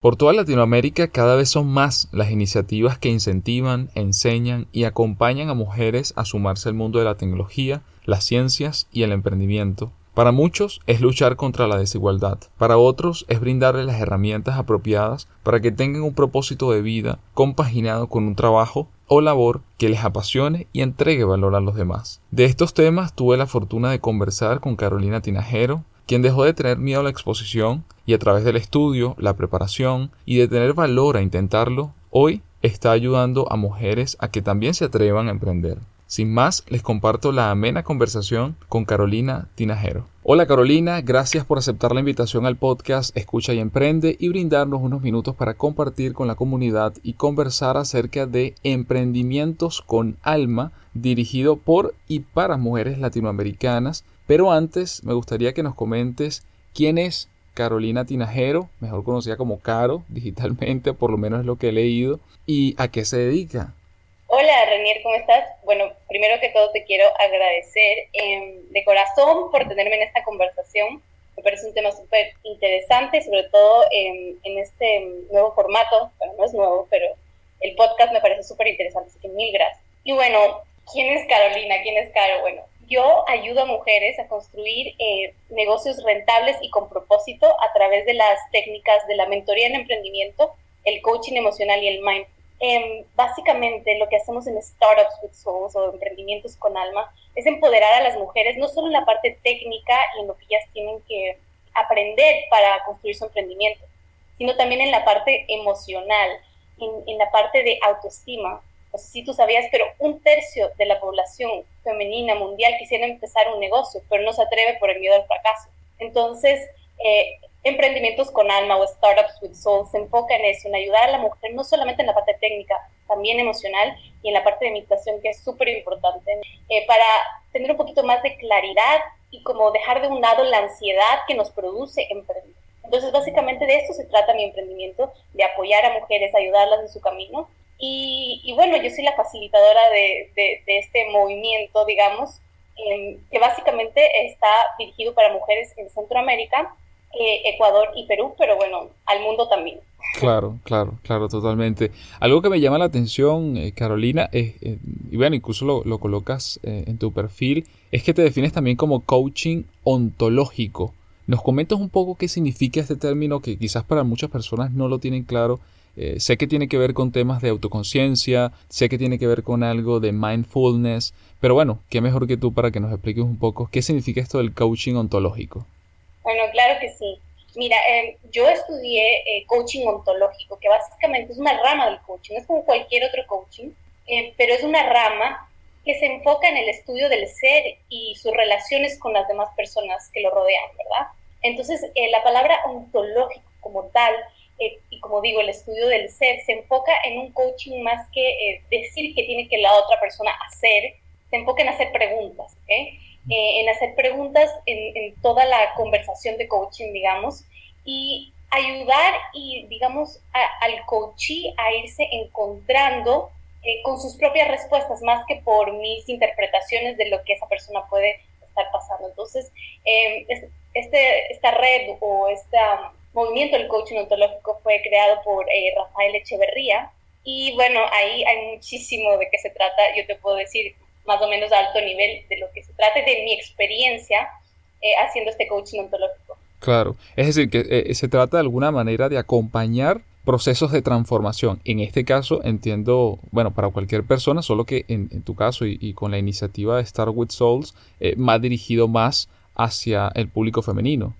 Por toda Latinoamérica cada vez son más las iniciativas que incentivan, enseñan y acompañan a mujeres a sumarse al mundo de la tecnología, las ciencias y el emprendimiento. Para muchos es luchar contra la desigualdad, para otros es brindarles las herramientas apropiadas para que tengan un propósito de vida compaginado con un trabajo o labor que les apasione y entregue valor a los demás. De estos temas tuve la fortuna de conversar con Carolina Tinajero, quien dejó de tener miedo a la exposición y a través del estudio, la preparación y de tener valor a intentarlo, hoy está ayudando a mujeres a que también se atrevan a emprender. Sin más, les comparto la amena conversación con Carolina Tinajero. Hola Carolina, gracias por aceptar la invitación al podcast Escucha y Emprende y brindarnos unos minutos para compartir con la comunidad y conversar acerca de emprendimientos con alma dirigido por y para mujeres latinoamericanas pero antes me gustaría que nos comentes quién es Carolina Tinajero, mejor conocida como Caro digitalmente, por lo menos es lo que he leído, y a qué se dedica. Hola Renier, ¿cómo estás? Bueno, primero que todo te quiero agradecer em, de corazón por tenerme en esta conversación. Me parece un tema súper interesante, sobre todo en este nuevo formato. Bueno, no es nuevo, pero el podcast me parece súper interesante, así que mil gracias. Y bueno, ¿quién es Carolina? ¿Quién es Caro? Bueno, yo ayudo a mujeres a construir eh, negocios rentables y con propósito a través de las técnicas de la mentoría en emprendimiento, el coaching emocional y el mind. Em, básicamente lo que hacemos en Startups with Souls o emprendimientos con alma es empoderar a las mujeres no solo en la parte técnica y en lo que ellas tienen que aprender para construir su emprendimiento, sino también en la parte emocional, en, en la parte de autoestima, no sé si tú sabías, pero un tercio de la población femenina mundial quisiera empezar un negocio, pero no se atreve por el miedo al fracaso. Entonces, eh, emprendimientos con alma o startups with soul se enfoca en eso, en ayudar a la mujer no solamente en la parte técnica, también emocional y en la parte de meditación que es súper importante, eh, para tener un poquito más de claridad y como dejar de un lado la ansiedad que nos produce emprender. Entonces, básicamente de esto se trata mi emprendimiento, de apoyar a mujeres, ayudarlas en su camino y, bueno, yo soy la facilitadora de, este movimiento, digamos, que básicamente está dirigido para mujeres en Centroamérica, eh, Ecuador y Perú, pero bueno, al mundo también. Claro, claro, claro, totalmente. Algo que me llama la atención, eh, Carolina, es, eh, y bueno, incluso lo, lo colocas en tu perfil, es que te defines también como coaching ontológico. ¿Nos comentas un poco qué significa este término que quizás para muchas personas no lo tienen claro eh, sé que tiene que ver con temas de autoconciencia, sé que tiene que ver con algo de mindfulness, pero bueno, qué mejor que tú para que nos expliques un poco qué significa esto del coaching ontológico. Bueno, claro que sí. Mira, em, yo estudié eh, coaching ontológico, que básicamente es una rama del coaching, es como cualquier otro coaching, eh, pero es una rama que se enfoca en el estudio del ser y sus relaciones con las demás personas que lo rodean, ¿verdad? Entonces, la palabra ontológico como tal eh, y como digo, el estudio del ser se enfoca en un coaching más que eh, decir que tiene que la otra persona hacer, se enfoca en hacer preguntas, eh, en hacer preguntas en, toda la conversación de coaching, digamos, y ayudar y, digamos, al coachee a irse encontrando con sus propias respuestas, más que por mis interpretaciones de lo que esa persona puede estar pasando. Entonces, este, esta red o esta movimiento del coaching ontológico fue creado por eh, Rafael Echeverría y bueno, ahí hay muchísimo de qué se trata, yo te puedo decir más o menos a alto nivel de lo que se trata de mi experiencia eh, haciendo este coaching ontológico. Claro, es decir, que eh, se trata de alguna manera de acompañar procesos de transformación. En este caso, entiendo, bueno, para cualquier persona, solo que en, tu caso y, con la iniciativa de Start with Souls, más dirigido más hacia el público femenino.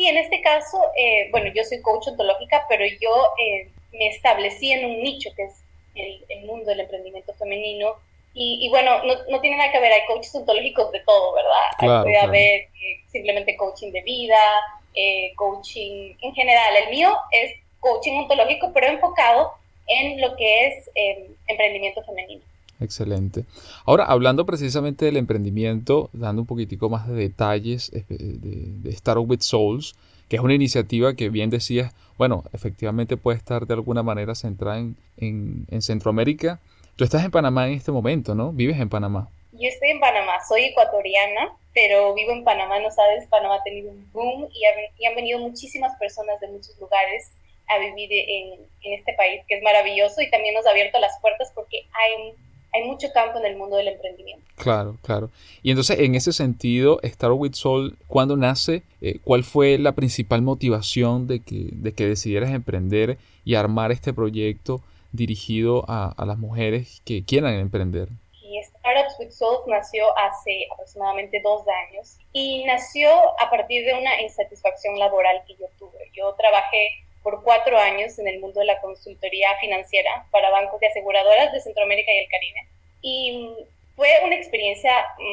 Sí, en este caso, eh, bueno, yo soy coach ontológica, pero yo eh, me establecí en un nicho que es el, mundo del emprendimiento femenino. Y, bueno, no, no, tiene nada que ver, hay coaches ontológicos de todo, ¿verdad? puede haber eh, simplemente coaching de vida, coaching en general. El mío es coaching ontológico, pero enfocado en lo que es emprendimiento femenino. Excelente. Ahora, hablando precisamente del emprendimiento, dando un poquitico más de detalles de, de Startup with Souls, que es una iniciativa que bien decías, bueno, efectivamente puede estar de alguna manera centrada en, en, Centroamérica. Tú estás en Panamá en este momento, ¿no? ¿Vives en Panamá? Yo estoy en Panamá, soy ecuatoriana, pero vivo en Panamá, no sabes, Panamá ha tenido un boom y, y han venido muchísimas personas de muchos lugares a vivir en, en, este país que es maravilloso y también nos ha abierto las puertas porque hay, hay mucho campo en el mundo del emprendimiento. Claro, claro. Y entonces, en ese sentido, Star with Soul, ¿cuándo nace? Eh, ¿Cuál fue la principal motivación de que, de que decidieras emprender y armar este proyecto dirigido a, a las mujeres que quieran emprender? Startups with Souls nació hace aproximadamente dos años y nació a partir de una insatisfacción laboral que yo tuve. Yo trabajé por cuatro años en el mundo de la consultoría financiera para bancos y aseguradoras de Centroamérica y el Caribe. Y fue una experiencia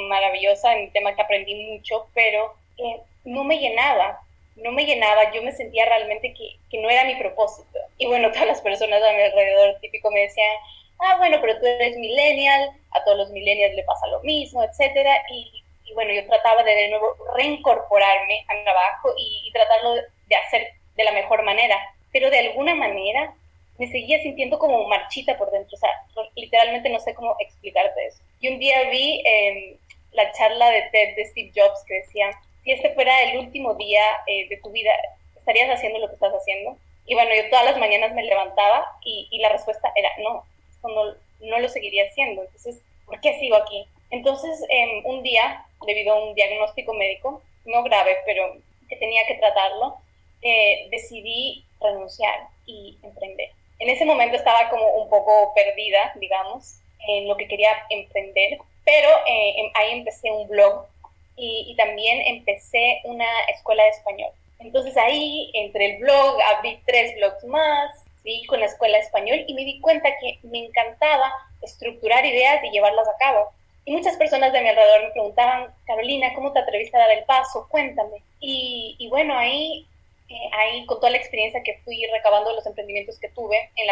maravillosa en el tema que aprendí mucho, pero eh, no me llenaba, no me llenaba, yo me sentía realmente que, que no era mi propósito. Y bueno, todas las personas a mi alrededor típico me decían, ah, bueno, pero tú eres millennial, a todos los millennials le pasa lo mismo, etcétera, y, bueno, yo trataba de de nuevo reincorporarme al trabajo y, tratarlo de hacer de la mejor manera, pero de alguna manera me seguía sintiendo como marchita por dentro, o sea, literalmente no sé cómo explicarte eso. Y un día vi eh, la charla de TED de Steve Jobs que decía, si este fuera el último día eh, de tu vida, ¿estarías haciendo lo que estás haciendo? Y bueno, yo todas las mañanas me levantaba y, la respuesta era no, no, no lo seguiría haciendo. Entonces, ¿por qué sigo aquí? Entonces, em, un día, debido a un diagnóstico médico, no grave, pero que tenía que tratarlo, eh, decidí renunciar y emprender. En ese momento estaba como un poco perdida, digamos, en lo que quería emprender, pero eh, em, ahí empecé un blog y, y, también empecé una escuela de español. Entonces ahí, entre el blog, abrí tres blogs más, con la escuela español y me di cuenta que me encantaba estructurar ideas y llevarlas a cabo. Y muchas personas de mi alrededor me preguntaban, Carolina, ¿cómo te atreviste a dar el paso? Cuéntame. Y, bueno, ahí, eh, ahí con toda la experiencia que fui recabando los emprendimientos que tuve en,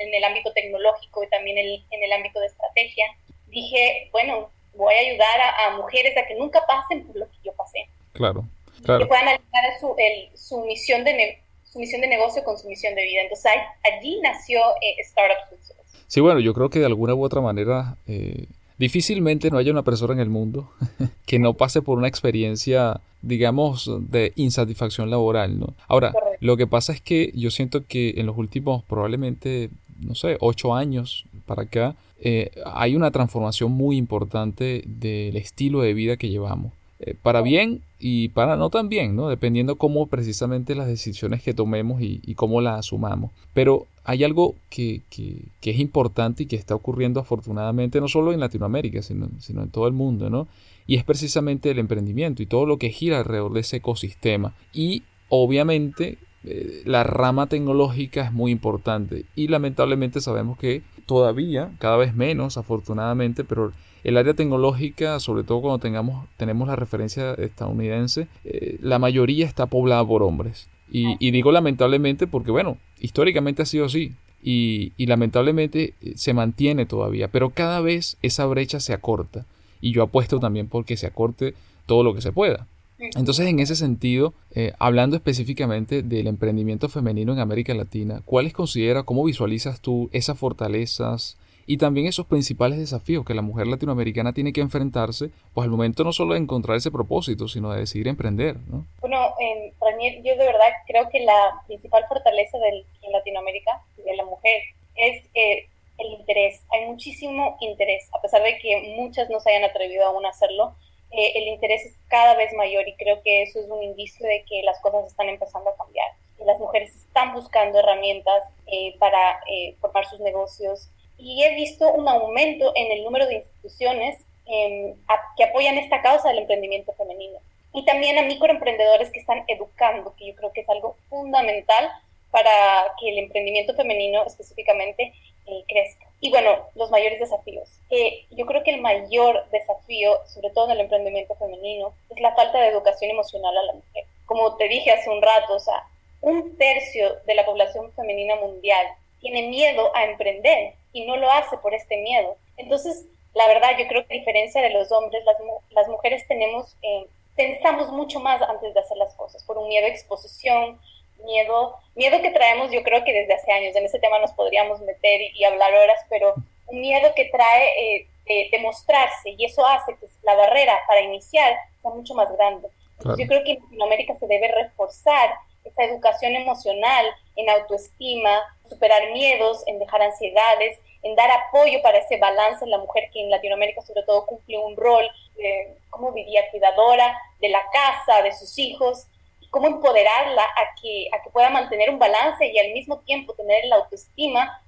en, el ámbito tecnológico y también en el ámbito de estrategia, dije, bueno, voy a ayudar a, mujeres a que nunca pasen por lo que yo pasé. Claro, claro. Que puedan alinear su, su misión de, su misión de negocio con su misión de vida. Entonces allí nació eh, Startups Sí, bueno, yo creo que de alguna u otra manera eh, difícilmente no haya una persona en el mundo que no pase por una experiencia, digamos, de insatisfacción laboral, ¿no? Ahora, lo que pasa es que yo siento que en los últimos probablemente, no sé, ocho años para acá, eh, hay una transformación muy importante del estilo de vida que llevamos. Eh, para bien y para no tan bien, ¿no? Dependiendo cómo precisamente las decisiones que tomemos y, cómo las asumamos. Pero hay algo que, que, es importante y que está ocurriendo afortunadamente no solo en Latinoamérica, sino, sino en todo el mundo, ¿no? Y es precisamente el emprendimiento y todo lo que gira alrededor de ese ecosistema. Y obviamente eh, la rama tecnológica es muy importante y lamentablemente sabemos que todavía, cada vez menos afortunadamente, pero el área tecnológica, sobre todo cuando tengamos, tenemos la referencia estadounidense, eh, la mayoría está poblada por hombres. Y, digo lamentablemente porque, bueno, históricamente ha sido así. Y, y, lamentablemente eh, se mantiene todavía, pero cada vez esa brecha se acorta. Y yo apuesto también porque se acorte todo lo que se pueda. Entonces, en ese sentido, eh, hablando específicamente del emprendimiento femenino en América Latina, ¿cuáles considera, cómo visualizas tú esas fortalezas, y también esos principales desafíos que la mujer latinoamericana tiene que enfrentarse, pues al momento no solo de encontrar ese propósito, sino de decidir emprender, ¿no? Bueno, eh, yo de verdad creo que la principal fortaleza del, en Latinoamérica de la mujer es eh, el interés. Hay muchísimo interés, a pesar de que muchas no se hayan atrevido aún a hacerlo. Eh, el interés es cada vez mayor y creo que eso es un indicio de que las cosas están empezando a cambiar. las mujeres están buscando herramientas eh, para formar sus negocios, y he visto un aumento en el número de instituciones em, que apoyan esta causa del emprendimiento femenino. Y también a microemprendedores que están educando, que yo creo que es algo fundamental para que el emprendimiento femenino específicamente eh, crezca. Y bueno, los mayores desafíos. Yo creo que el mayor desafío, sobre todo en el emprendimiento femenino, es la falta de educación emocional a la mujer. Como te dije hace un rato, o sea, un tercio de la población femenina mundial tiene miedo a emprender y no lo hace por este miedo. Entonces, la verdad, yo creo que a diferencia de los hombres, las, las mujeres tenemos, eh, pensamos mucho más antes de hacer las cosas, por un miedo a exposición, miedo, miedo que traemos yo creo que desde hace años, en ese tema nos podríamos meter y, hablar horas, pero un miedo que trae eh, de, mostrarse y eso hace que la barrera para iniciar sea mucho más grande. Yo creo que en Latinoamérica se debe reforzar esa educación emocional, en autoestima, superar miedos, en dejar ansiedades, en dar apoyo para ese balance en la mujer que en Latinoamérica sobre todo cumple un rol, eh, como diría, cuidadora de la casa, de sus hijos, cómo empoderarla a que, a que pueda mantener un balance y al mismo tiempo tener la autoestima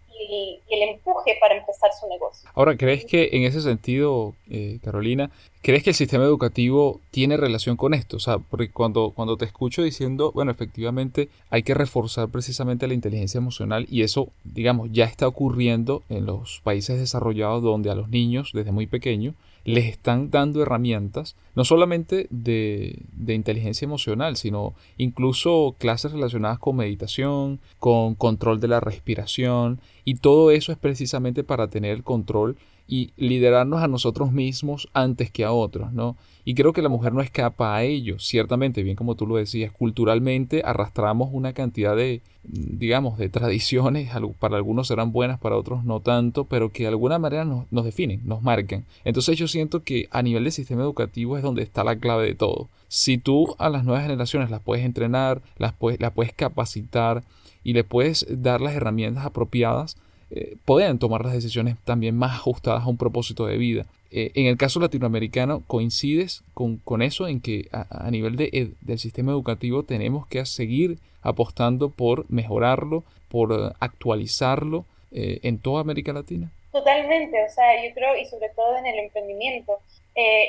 el empuje para empezar su negocio. Ahora, ¿crees que en ese sentido, eh, Carolina, crees que el sistema educativo tiene relación con esto? O sea, porque cuando, cuando te escucho diciendo, bueno, efectivamente hay que reforzar precisamente la inteligencia emocional y eso, digamos, ya está ocurriendo en los países desarrollados donde a los niños desde muy pequeños les están dando herramientas, no solamente de, de, inteligencia emocional, sino incluso clases relacionadas con meditación, con control de la respiración, y todo eso es precisamente para tener el control y liderarnos a nosotros mismos antes que a otros, ¿no? Y creo que la mujer no escapa a ello, ciertamente, bien como tú lo decías, culturalmente arrastramos una cantidad de, digamos, de tradiciones, para algunos serán buenas, para otros no tanto, pero que de alguna manera nos, nos definen, nos marcan. Entonces yo siento que a nivel del sistema educativo es donde está la clave de todo. Si tú a las nuevas generaciones las puedes entrenar, las puedes, las puedes capacitar y le puedes dar las herramientas apropiadas, eh, pueden tomar las decisiones también más ajustadas a un propósito de vida. Eh, en el caso latinoamericano, ¿coincides con, eso en que a, nivel de, del sistema educativo tenemos que seguir apostando por mejorarlo, por eh, actualizarlo en toda América Latina? Totalmente, o sea, yo creo, y sobre todo en el emprendimiento.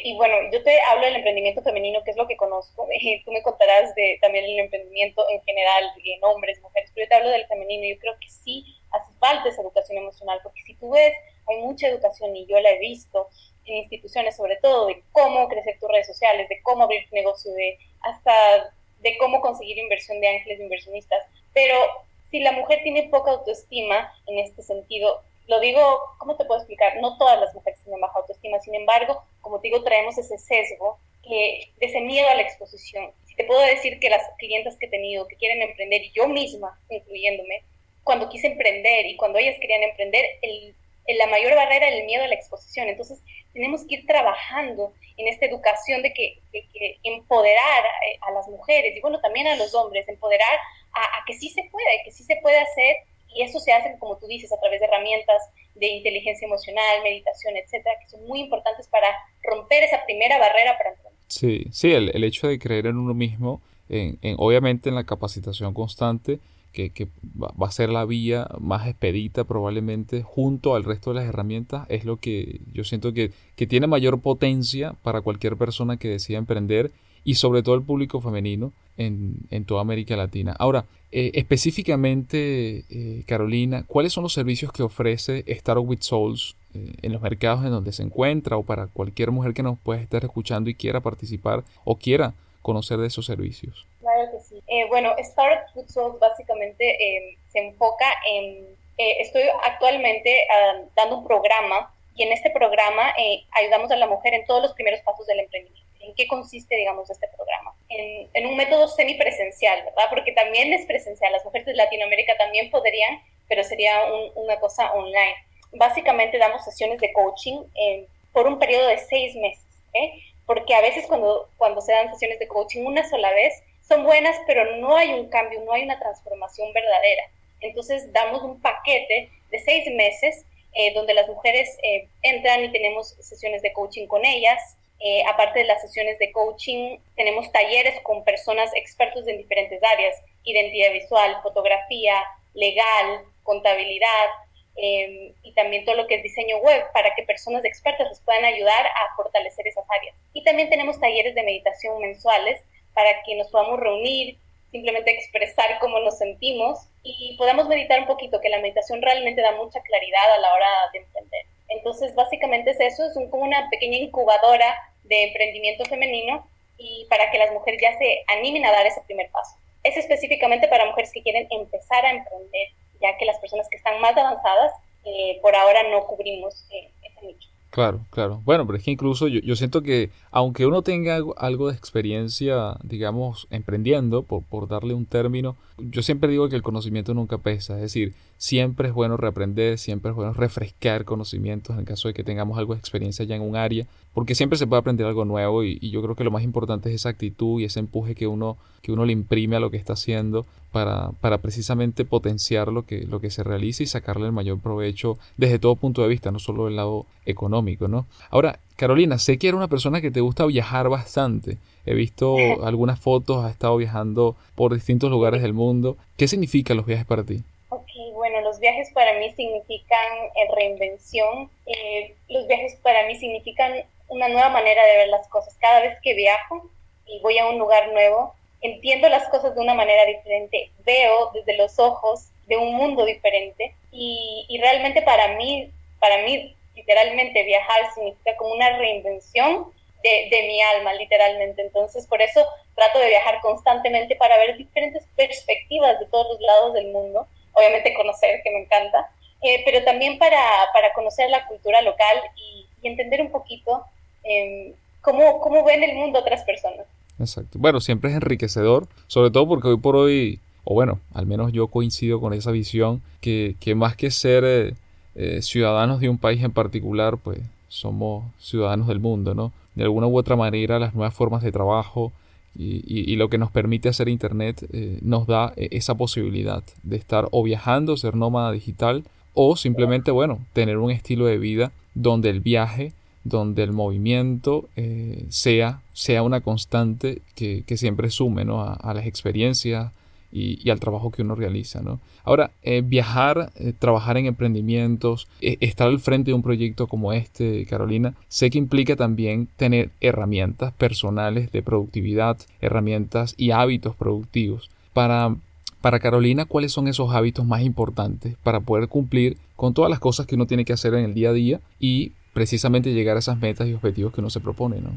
Y bueno, yo te hablo del emprendimiento femenino, que es lo que conozco. tú me contarás de también el emprendimiento en general, en hombres, mujeres, pero yo te hablo del femenino. Yo creo que sí hace falta esa educación emocional, porque si tú ves, hay mucha educación y yo la he visto en instituciones sobre todo de cómo crecer tus redes sociales, de cómo abrir tu negocio, de hasta de cómo conseguir inversión de ángeles inversionistas, pero si la mujer tiene poca autoestima en este sentido, lo digo, ¿cómo te puedo explicar? No todas las mujeres tienen baja autoestima, sin embargo, como te digo, traemos ese sesgo que, de ese miedo a la exposición. Si te puedo decir que las clientes que he tenido que quieren emprender, y yo misma, incluyéndome, cuando quise emprender y cuando ellas querían emprender, el, la mayor barrera era el miedo a la exposición. Entonces, tenemos que ir trabajando en esta educación de que, empoderar eh, a, las mujeres y bueno, también a los hombres, empoderar a, que sí se puede, que sí se puede hacer y eso se hace, como tú dices, a través de herramientas de inteligencia emocional, meditación, etcétera, que son muy importantes para romper esa primera barrera para emprender. Sí, sí, el, el hecho de creer en uno mismo, en, obviamente en la capacitación constante, que, va a ser la vía más expedita probablemente junto al resto de las herramientas es lo que yo siento que, tiene mayor potencia para cualquier persona que decida emprender y sobre todo el público femenino en, toda América Latina. Ahora, eh, específicamente, eh, Carolina, ¿cuáles son los servicios que ofrece Startup with Souls eh, en los mercados en donde se encuentra o para cualquier mujer que nos pueda estar escuchando y quiera participar o quiera conocer de esos servicios? Claro que sí. Eh, bueno, Start Food básicamente em, se enfoca en, eh, estoy actualmente dando un programa y en este programa eh, ayudamos a la mujer en todos los primeros pasos del emprendimiento. ¿En qué consiste, digamos, este programa? En, un método semipresencial, ¿verdad? Porque también es presencial. Las mujeres de Latinoamérica también podrían, pero sería una cosa online. Básicamente damos sesiones de coaching por un periodo de seis meses. ¿eh? porque a veces cuando, cuando se dan sesiones de coaching una sola vez, son buenas, pero no hay un cambio, no hay una transformación verdadera. Entonces damos un paquete de seis meses eh, donde las mujeres eh, entran y tenemos sesiones de coaching con ellas. Eh, aparte de las sesiones de coaching, tenemos talleres con personas expertos en diferentes áreas, identidad visual, fotografía, legal, contabilidad, Em, y también todo lo que es diseño web para que personas expertas les puedan ayudar a fortalecer esas áreas. Y también tenemos talleres de meditación mensuales para que nos podamos reunir, simplemente expresar cómo nos sentimos y podamos meditar un poquito, que la meditación realmente da mucha claridad a la hora de emprender. Entonces, básicamente es eso, es como una pequeña incubadora de emprendimiento femenino y para que las mujeres ya se animen a dar ese primer paso. Es específicamente para mujeres que quieren empezar a emprender ya que las personas que están más avanzadas eh, por ahora no cubrimos eh, ese nicho. Claro, claro. Bueno, pero es que incluso yo, yo siento que aunque uno tenga algo, de experiencia, digamos, emprendiendo, por, por, darle un término, yo siempre digo que el conocimiento nunca pesa. Es decir, siempre es bueno reaprender, siempre es bueno refrescar conocimientos en caso de que tengamos algo de experiencia ya en un área, porque siempre se puede aprender algo nuevo y, yo creo que lo más importante es esa actitud y ese empuje que uno, que uno le imprime a lo que está haciendo para, para precisamente potenciar lo que, lo que se realiza y sacarle el mayor provecho desde todo punto de vista, no solo del lado económico, ¿no? Ahora, Carolina, sé que eres una persona que te gusta viajar bastante. He visto algunas fotos, has estado viajando por distintos lugares del mundo. ¿Qué significan los viajes para ti? Bueno, los viajes para mí significan eh, reinvención. Eh, los viajes para mí significan una nueva manera de ver las cosas. Cada vez que viajo y voy a un lugar nuevo, entiendo las cosas de una manera diferente, veo desde los ojos de un mundo diferente y, y realmente para mí, para mí literalmente viajar significa como una reinvención de, de, mi alma, literalmente. Entonces, por eso trato de viajar constantemente para ver diferentes perspectivas de todos los lados del mundo. Obviamente conocer, que me encanta, eh, pero también para, para, conocer la cultura local y, entender un poquito eh, cómo, cómo ven el mundo otras personas. Exacto. Bueno, siempre es enriquecedor, sobre todo porque hoy por hoy, o bueno, al menos yo coincido con esa visión, que, que más que ser eh, eh, ciudadanos de un país en particular, pues somos ciudadanos del mundo, ¿no? De alguna u otra manera, las nuevas formas de trabajo y, y, lo que nos permite hacer Internet eh, nos da esa posibilidad de estar o viajando, ser nómada digital, o simplemente, bueno, tener un estilo de vida donde el viaje donde el movimiento eh, sea, sea una constante que, siempre sume ¿no? a, las experiencias y, al trabajo que uno realiza. ¿no? Ahora, eh, viajar, eh, trabajar en emprendimientos, estar al frente de un proyecto como este, Carolina, sé que implica también tener herramientas personales de productividad, herramientas y hábitos productivos. Para, para Carolina, ¿cuáles son esos hábitos más importantes para poder cumplir con todas las cosas que uno tiene que hacer en el día a día y precisamente llegar a esas metas y objetivos que uno se propone, ¿no?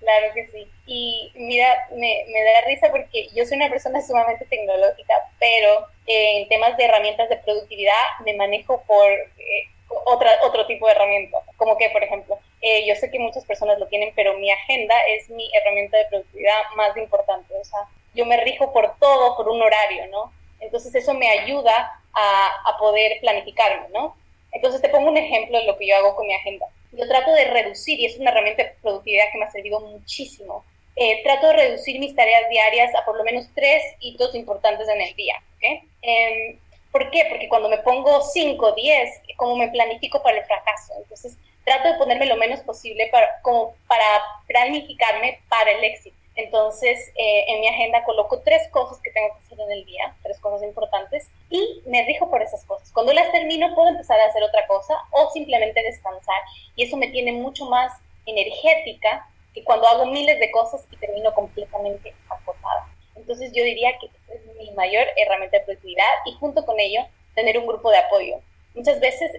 Claro que sí. Y mira, me, me da risa porque yo soy una persona sumamente tecnológica, pero eh, en temas de herramientas de productividad me manejo por eh, otra, otro tipo de herramientas. Como que, por ejemplo, eh, yo sé que muchas personas lo tienen, pero mi agenda es mi herramienta de productividad más importante. O sea, yo me rijo por todo, por un horario, ¿no? Entonces eso me ayuda a, a poder planificarme, ¿no? Entonces te pongo un ejemplo de lo que yo hago con mi agenda. Yo trato de reducir, y es una herramienta de productividad que me ha servido muchísimo, eh, trato de reducir mis tareas diarias a por lo menos tres hitos importantes en el día. ¿okay? Eh, ¿Por qué? Porque cuando me pongo 5, 10, como me planifico para el fracaso. Entonces, trato de ponerme lo menos posible para, como para planificarme para el éxito. Entonces, eh, en mi agenda coloco tres cosas que tengo que hacer en el día, tres cosas importantes, y me rijo por esas cosas. Cuando las termino, puedo empezar a hacer otra cosa o simplemente descansar. Y eso me tiene mucho más energética que cuando hago miles de cosas y termino completamente agotada. Entonces, yo diría que esa es mi mayor herramienta de productividad y junto con ello, tener un grupo de apoyo. Muchas veces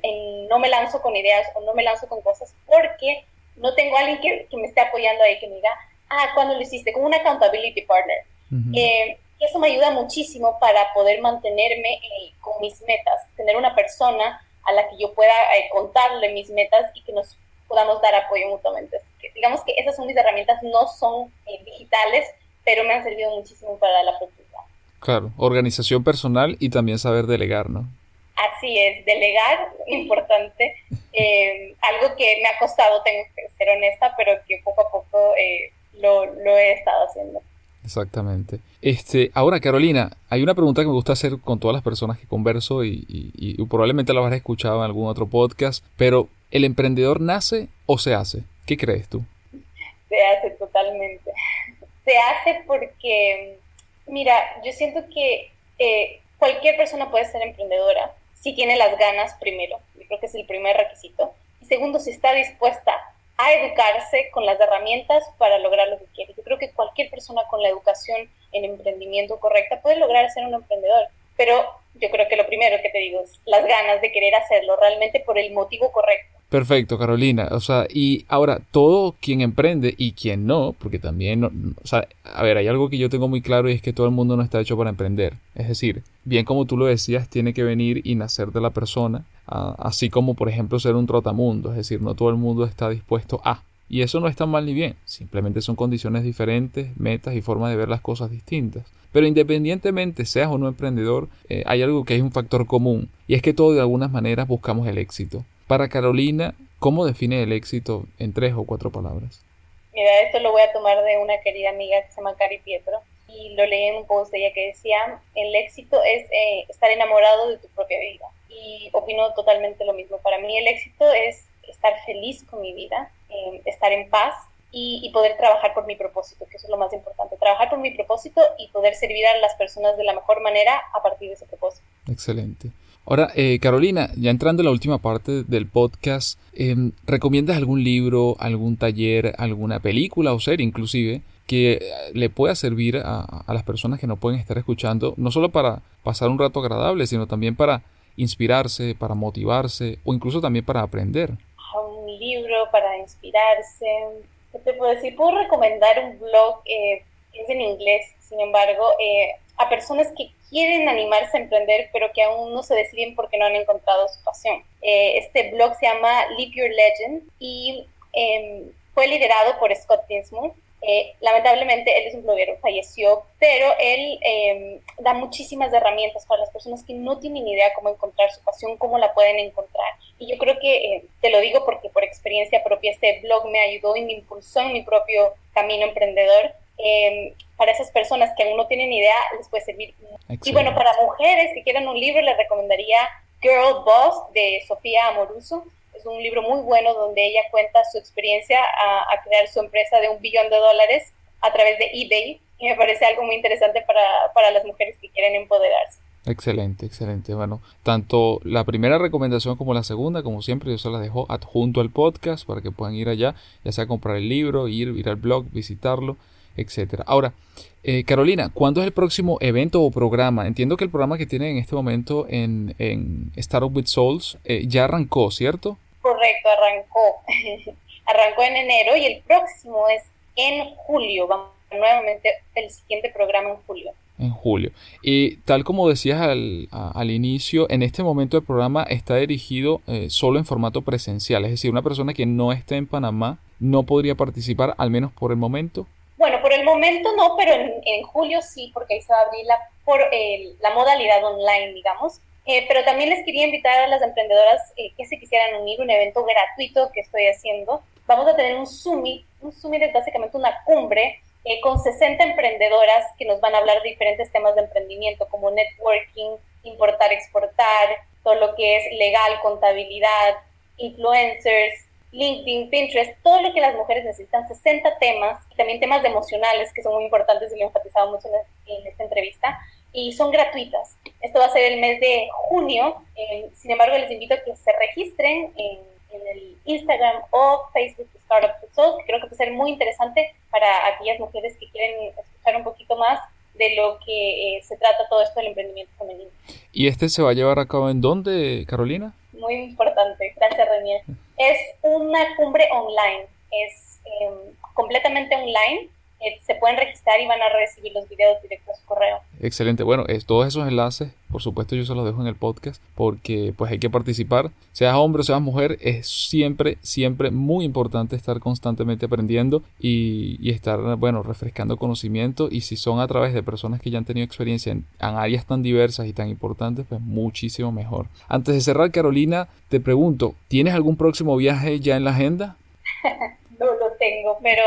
no me lanzo con ideas o no me lanzo con cosas porque no tengo a alguien que, que me esté apoyando ahí, que me diga, ah, ¿cuándo lo hiciste? Como un accountability partner. Eh, eso me ayuda muchísimo para poder mantenerme eh, con mis metas, tener una persona a la que yo pueda eh, contarle mis metas y que nos podamos dar apoyo mutuamente. digamos que esas son mis herramientas, no son digitales, pero me han servido muchísimo para la productividad. Claro, organización personal y también saber delegar, ¿no? Así es, delegar, importante. algo que me ha costado, tengo que ser honesta, pero que poco a poco lo, lo he estado haciendo. Exactamente. Este, ahora, Carolina, hay una pregunta que me gusta hacer con todas las personas que converso y, y, probablemente la habrás escuchado en algún otro podcast, pero ¿el emprendedor nace o se hace? ¿Qué crees tú? Se hace totalmente. Se hace porque, mira, yo siento que eh, cualquier persona puede ser emprendedora si tiene las ganas primero. Yo creo que es el primer requisito. Y segundo, si está dispuesta a educarse con las herramientas para lograr lo que quiere. Yo creo que cualquier persona con la educación en emprendimiento correcta puede lograr ser un emprendedor, pero yo creo que lo primero que te digo es las ganas de querer hacerlo realmente por el motivo correcto. Perfecto, Carolina. O sea, y ahora, todo quien emprende y quien no, porque también, o sea, a ver, hay algo que yo tengo muy claro y es que todo el mundo no está hecho para emprender. Es decir, bien como tú lo decías, tiene que venir y nacer de la persona, así como, por ejemplo, ser un trotamundo. Es decir, no todo el mundo está dispuesto a. Y eso no está mal ni bien, simplemente son condiciones diferentes, metas y formas de ver las cosas distintas. Pero independientemente seas o no emprendedor, eh, hay algo que es un factor común, y es que todos de algunas maneras buscamos el éxito. Para Carolina, ¿Cómo define el éxito en tres o cuatro palabras? Mira, esto lo voy a tomar de una querida amiga que se llama Cari Pietro y lo leí en un post de ella que decía, el éxito es eh, estar enamorado de tu propia vida. Y opino totalmente lo mismo. Para mí el éxito es estar feliz con mi vida, eh, estar en paz y, poder trabajar por mi propósito, que eso es lo más importante. Trabajar por mi propósito y poder servir a las personas de la mejor manera a partir de ese propósito. Excelente. Ahora, eh, Carolina, ya entrando en la última parte del podcast, em, ¿recomiendas algún libro, algún taller, alguna película o serie inclusive que le pueda servir a, las personas que no pueden estar escuchando, no solo para pasar un rato agradable, sino también para inspirarse, para motivarse o incluso también para aprender? Libro para inspirarse. ¿Qué te puedo decir? Puedo recomendar un blog, eh, es en inglés, sin embargo, eh, a personas que quieren animarse a emprender, pero que aún no se deciden porque no han encontrado su pasión. Eh, este blog se llama Live Your Legend y em, fue liderado por Scott Dinsmore eh, lamentablemente él es un bloguero, falleció, pero él em, da muchísimas herramientas para las personas que no tienen idea cómo encontrar su pasión, cómo la pueden encontrar. Y yo creo que, eh, te lo digo porque por experiencia propia, este blog me ayudó y me impulsó en mi propio camino emprendedor. Em, para esas personas que aún no tienen idea, les puede servir. Y bueno, para mujeres que quieran un libro, les recomendaría Girl Boss de Sofía Amoruso un libro muy bueno donde ella cuenta su experiencia a, crear su empresa de un billón de dólares a través de eBay y me parece algo muy interesante para, para las mujeres que quieren empoderarse. Excelente, excelente. Bueno, tanto la primera recomendación como la segunda, como siempre, yo se las dejo adjunto al podcast para que puedan ir allá, ya sea comprar el libro, ir, ir al blog, visitarlo, etcétera. Ahora, eh, Carolina, ¿cuándo es el próximo evento o programa? Entiendo que el programa que tienen en este momento en, en Startup with Souls eh, ya arrancó, ¿cierto? Correcto, arrancó. arrancó en enero y el próximo es en julio. Vamos nuevamente el siguiente programa en julio. En julio. Y tal como decías al, al inicio, en este momento el programa está dirigido eh, solo en formato presencial. Es decir, una persona que no esté en Panamá no podría participar, al menos por el momento. Bueno, por el momento no, pero en, julio sí, porque ahí se va a abrir la, por, la modalidad online, digamos. Eh, pero también les quería invitar a las emprendedoras eh, que se quisieran unir a un evento gratuito que estoy haciendo. Vamos a tener un Summit. Un Summit es básicamente una cumbre eh, con 60 emprendedoras que nos van a hablar de diferentes temas de emprendimiento como networking, importar, exportar, todo lo que es legal, contabilidad, influencers, LinkedIn, Pinterest, todo lo que las mujeres necesitan, 60 temas, y también temas emocionales que son muy importantes y lo he enfatizado mucho en esta entrevista, y son gratuitas. Esto va a ser el mes de junio. Eh, sin embargo, les invito a que se registren en, el Instagram o Facebook de Startup Souls, que creo que puede ser muy interesante para aquellas mujeres que quieren escuchar un poquito más de lo que eh, se trata todo esto del emprendimiento femenino. ¿Y este se va a llevar a cabo en dónde, Carolina? Muy importante, gracias Renier. Es una cumbre online, es em, completamente online eh, se pueden registrar y van a recibir los videos directos a su correo. Excelente. Bueno, es, todos esos enlaces, por supuesto, yo se los dejo en el podcast porque pues hay que participar. Seas hombre o seas mujer, es siempre, siempre muy importante estar constantemente aprendiendo y, y estar, bueno, refrescando conocimiento. Y si son a través de personas que ya han tenido experiencia en, en áreas tan diversas y tan importantes, pues muchísimo mejor. Antes de cerrar, Carolina, te pregunto, ¿tienes algún próximo viaje ya en la agenda? no lo tengo, pero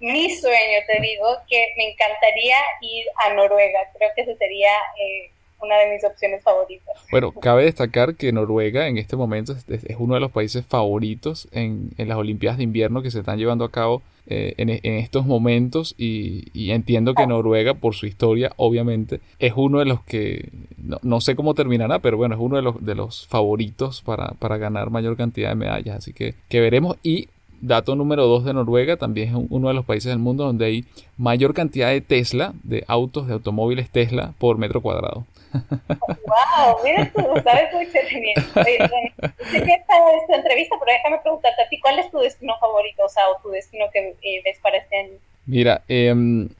mi sueño, te digo, que me encantaría ir a Noruega. Creo que esa sería eh, una de mis opciones favoritas. Bueno, cabe destacar que Noruega en este momento es, uno de los países favoritos en, las Olimpiadas de Invierno que se están llevando a cabo eh, en, estos momentos y, entiendo que Noruega, por su historia, obviamente, es uno de los que, no, sé cómo terminará, pero bueno, es uno de los, de los favoritos para, para ganar mayor cantidad de medallas. Así que, que veremos y Dato número 2 de Noruega, también es uno de los países del mundo donde hay mayor cantidad de Tesla, de autos, de automóviles Tesla por metro cuadrado. ¡Wow! Mira tú, sabes mucho bien. sé que esta es tu entrevista, pero déjame preguntarte a ti, ¿cuál es tu destino favorito, o sea, o tu destino que eh, ves para este año? Mira, eh,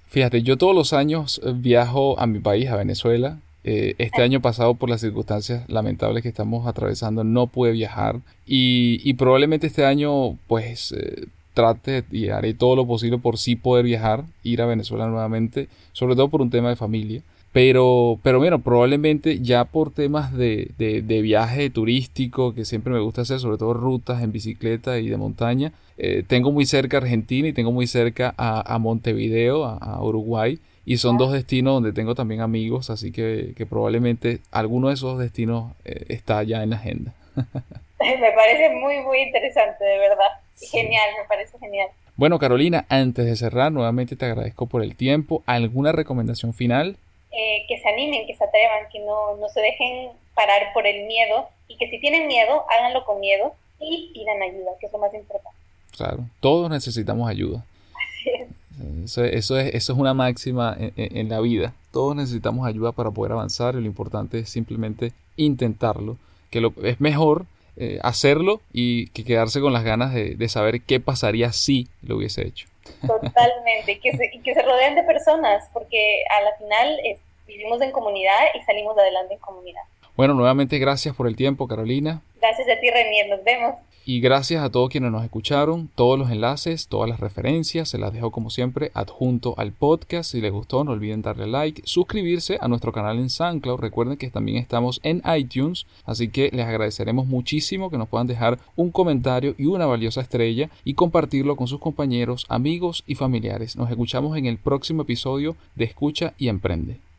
fíjate, yo todos los años viajo a mi país, a Venezuela, eh, este año pasado, por las circunstancias lamentables que estamos atravesando, no pude viajar y, probablemente este año, pues, eh, trate y haré todo lo posible por sí poder viajar, ir a Venezuela nuevamente, sobre todo por un tema de familia. Pero, pero bueno, probablemente ya por temas de, de, viaje turístico, que siempre me gusta hacer, sobre todo rutas en bicicleta y de montaña, eh, tengo muy cerca Argentina y tengo muy cerca a, Montevideo, a, Uruguay, y son dos destinos donde tengo también amigos, así que, que probablemente alguno de esos destinos eh, está ya en la agenda. me parece muy, muy interesante, de verdad. Genial, me parece genial. Bueno, Carolina, antes de cerrar, nuevamente te agradezco por el tiempo. ¿Alguna recomendación final? Eh, que se animen, que se atrevan, que no, no se dejen parar por el miedo y que si tienen miedo, háganlo con miedo y pidan ayuda, que es lo más importante. Claro, todos necesitamos ayuda. Eso, eso, es, eso es una máxima en, la vida. Todos necesitamos ayuda para poder avanzar y lo importante es simplemente intentarlo. Que lo, es mejor eh, hacerlo y que quedarse con las ganas de, de, saber qué pasaría si lo hubiese hecho. Totalmente, que se, y que se rodeen de personas, porque a la final vivimos en comunidad y salimos adelante en comunidad. Bueno, nuevamente gracias por el tiempo, Carolina. Gracias a ti, Renier, nos vemos. Y gracias a todos quienes nos escucharon. Todos los enlaces, todas las referencias, se las dejo como siempre adjunto al podcast. Si les gustó, no olviden darle like, suscribirse a nuestro canal en SoundCloud. Recuerden que también estamos en iTunes, así que les agradeceremos muchísimo que nos puedan dejar un comentario y una valiosa estrella y compartirlo con sus compañeros, amigos y familiares. Nos escuchamos en el próximo episodio de Escucha y Emprende.